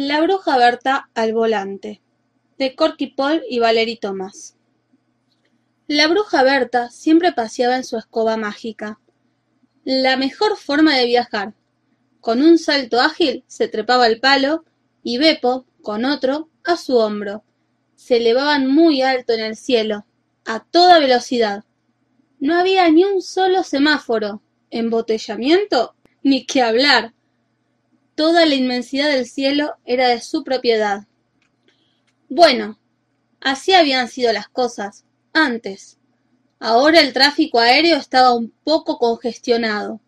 La bruja Berta al volante, de Corky Paul y Valerie Thomas. La bruja Berta siempre paseaba en su escoba mágica. La mejor forma de viajar. Con un salto ágil se trepaba al palo y Beppo, con otro, a su hombro. Se elevaban muy alto en el cielo, a toda velocidad. No había ni un solo semáforo, embotellamiento, ni qué hablar. Toda la inmensidad del cielo era de su propiedad. Bueno, así habían sido las cosas, antes. Ahora el tráfico aéreo estaba un poco congestionado.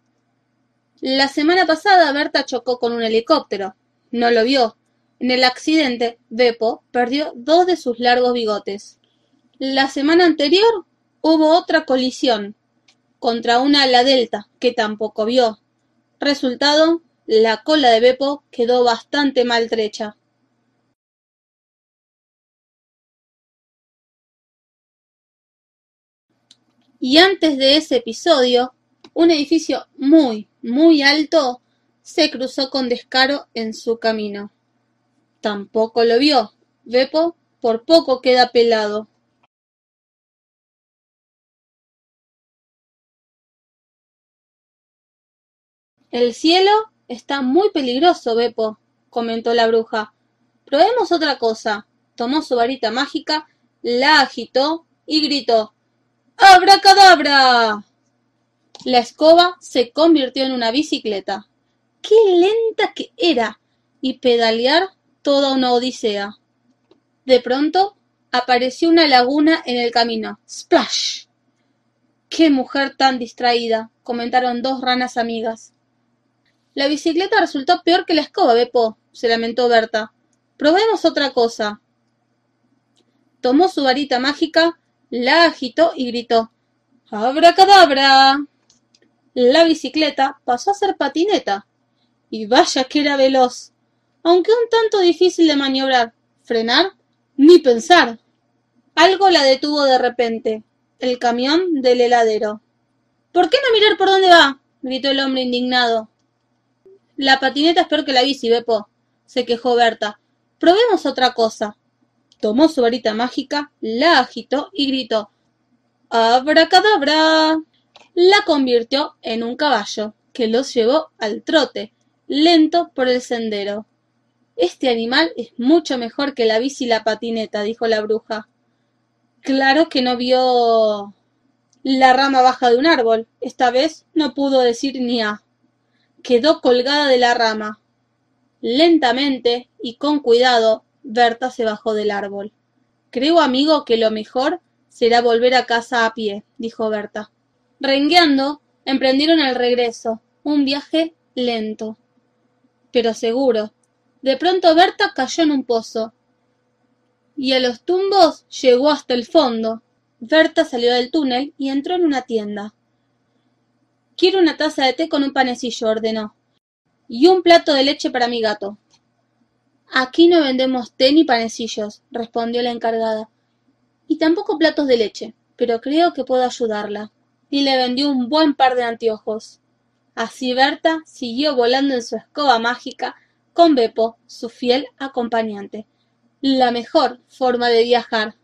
La semana pasada Berta chocó con un helicóptero. No lo vio. En el accidente, Beppo perdió dos de sus largos bigotes. La semana anterior hubo otra colisión contra una ala delta que tampoco vio. Resultado, la cola de Beppo quedó bastante maltrecha. Y antes de ese episodio, un edificio muy, muy alto se cruzó con descaro en su camino. Tampoco lo vio. Beppo por poco queda pelado. El cielo está muy peligroso, Beppo, comentó la bruja. Probemos otra cosa. Tomó su varita mágica, la agitó y gritó ¡Abracadabra! La escoba se convirtió en una bicicleta. ¡Qué lenta que era! Y pedalear toda una odisea. De pronto apareció una laguna en el camino. ¡Splash! ¡Qué mujer tan distraída! comentaron dos ranas amigas. La bicicleta resultó peor que la escoba, Beppo, se lamentó Berta. Probemos otra cosa. Tomó su varita mágica la agitó y gritó ¡Abracadabra! La bicicleta pasó a ser patineta. Y vaya que era veloz. Aunque un tanto difícil de maniobrar. Frenar, ni pensar. Algo la detuvo de repente. El camión del heladero. ¿Por qué no mirar por dónde va? gritó el hombre indignado. La patineta es peor que la bici, Bepo, se quejó Berta. Probemos otra cosa tomó su varita mágica, la agitó y gritó ¡Abracadabra! La convirtió en un caballo, que los llevó al trote, lento por el sendero. Este animal es mucho mejor que la bici y la patineta, dijo la bruja. Claro que no vio la rama baja de un árbol. Esta vez no pudo decir ni a. Quedó colgada de la rama. Lentamente y con cuidado Berta se bajó del árbol. Creo, amigo, que lo mejor será volver a casa a pie, dijo Berta. Rengueando, emprendieron el regreso, un viaje lento, pero seguro. De pronto Berta cayó en un pozo, y a los tumbos llegó hasta el fondo. Berta salió del túnel y entró en una tienda. Quiero una taza de té con un panecillo, ordenó. Y un plato de leche para mi gato. Aquí no vendemos té ni panecillos, respondió la encargada, y tampoco platos de leche, pero creo que puedo ayudarla. Y le vendió un buen par de anteojos. Así Berta siguió volando en su escoba mágica con Beppo, su fiel acompañante. La mejor forma de viajar.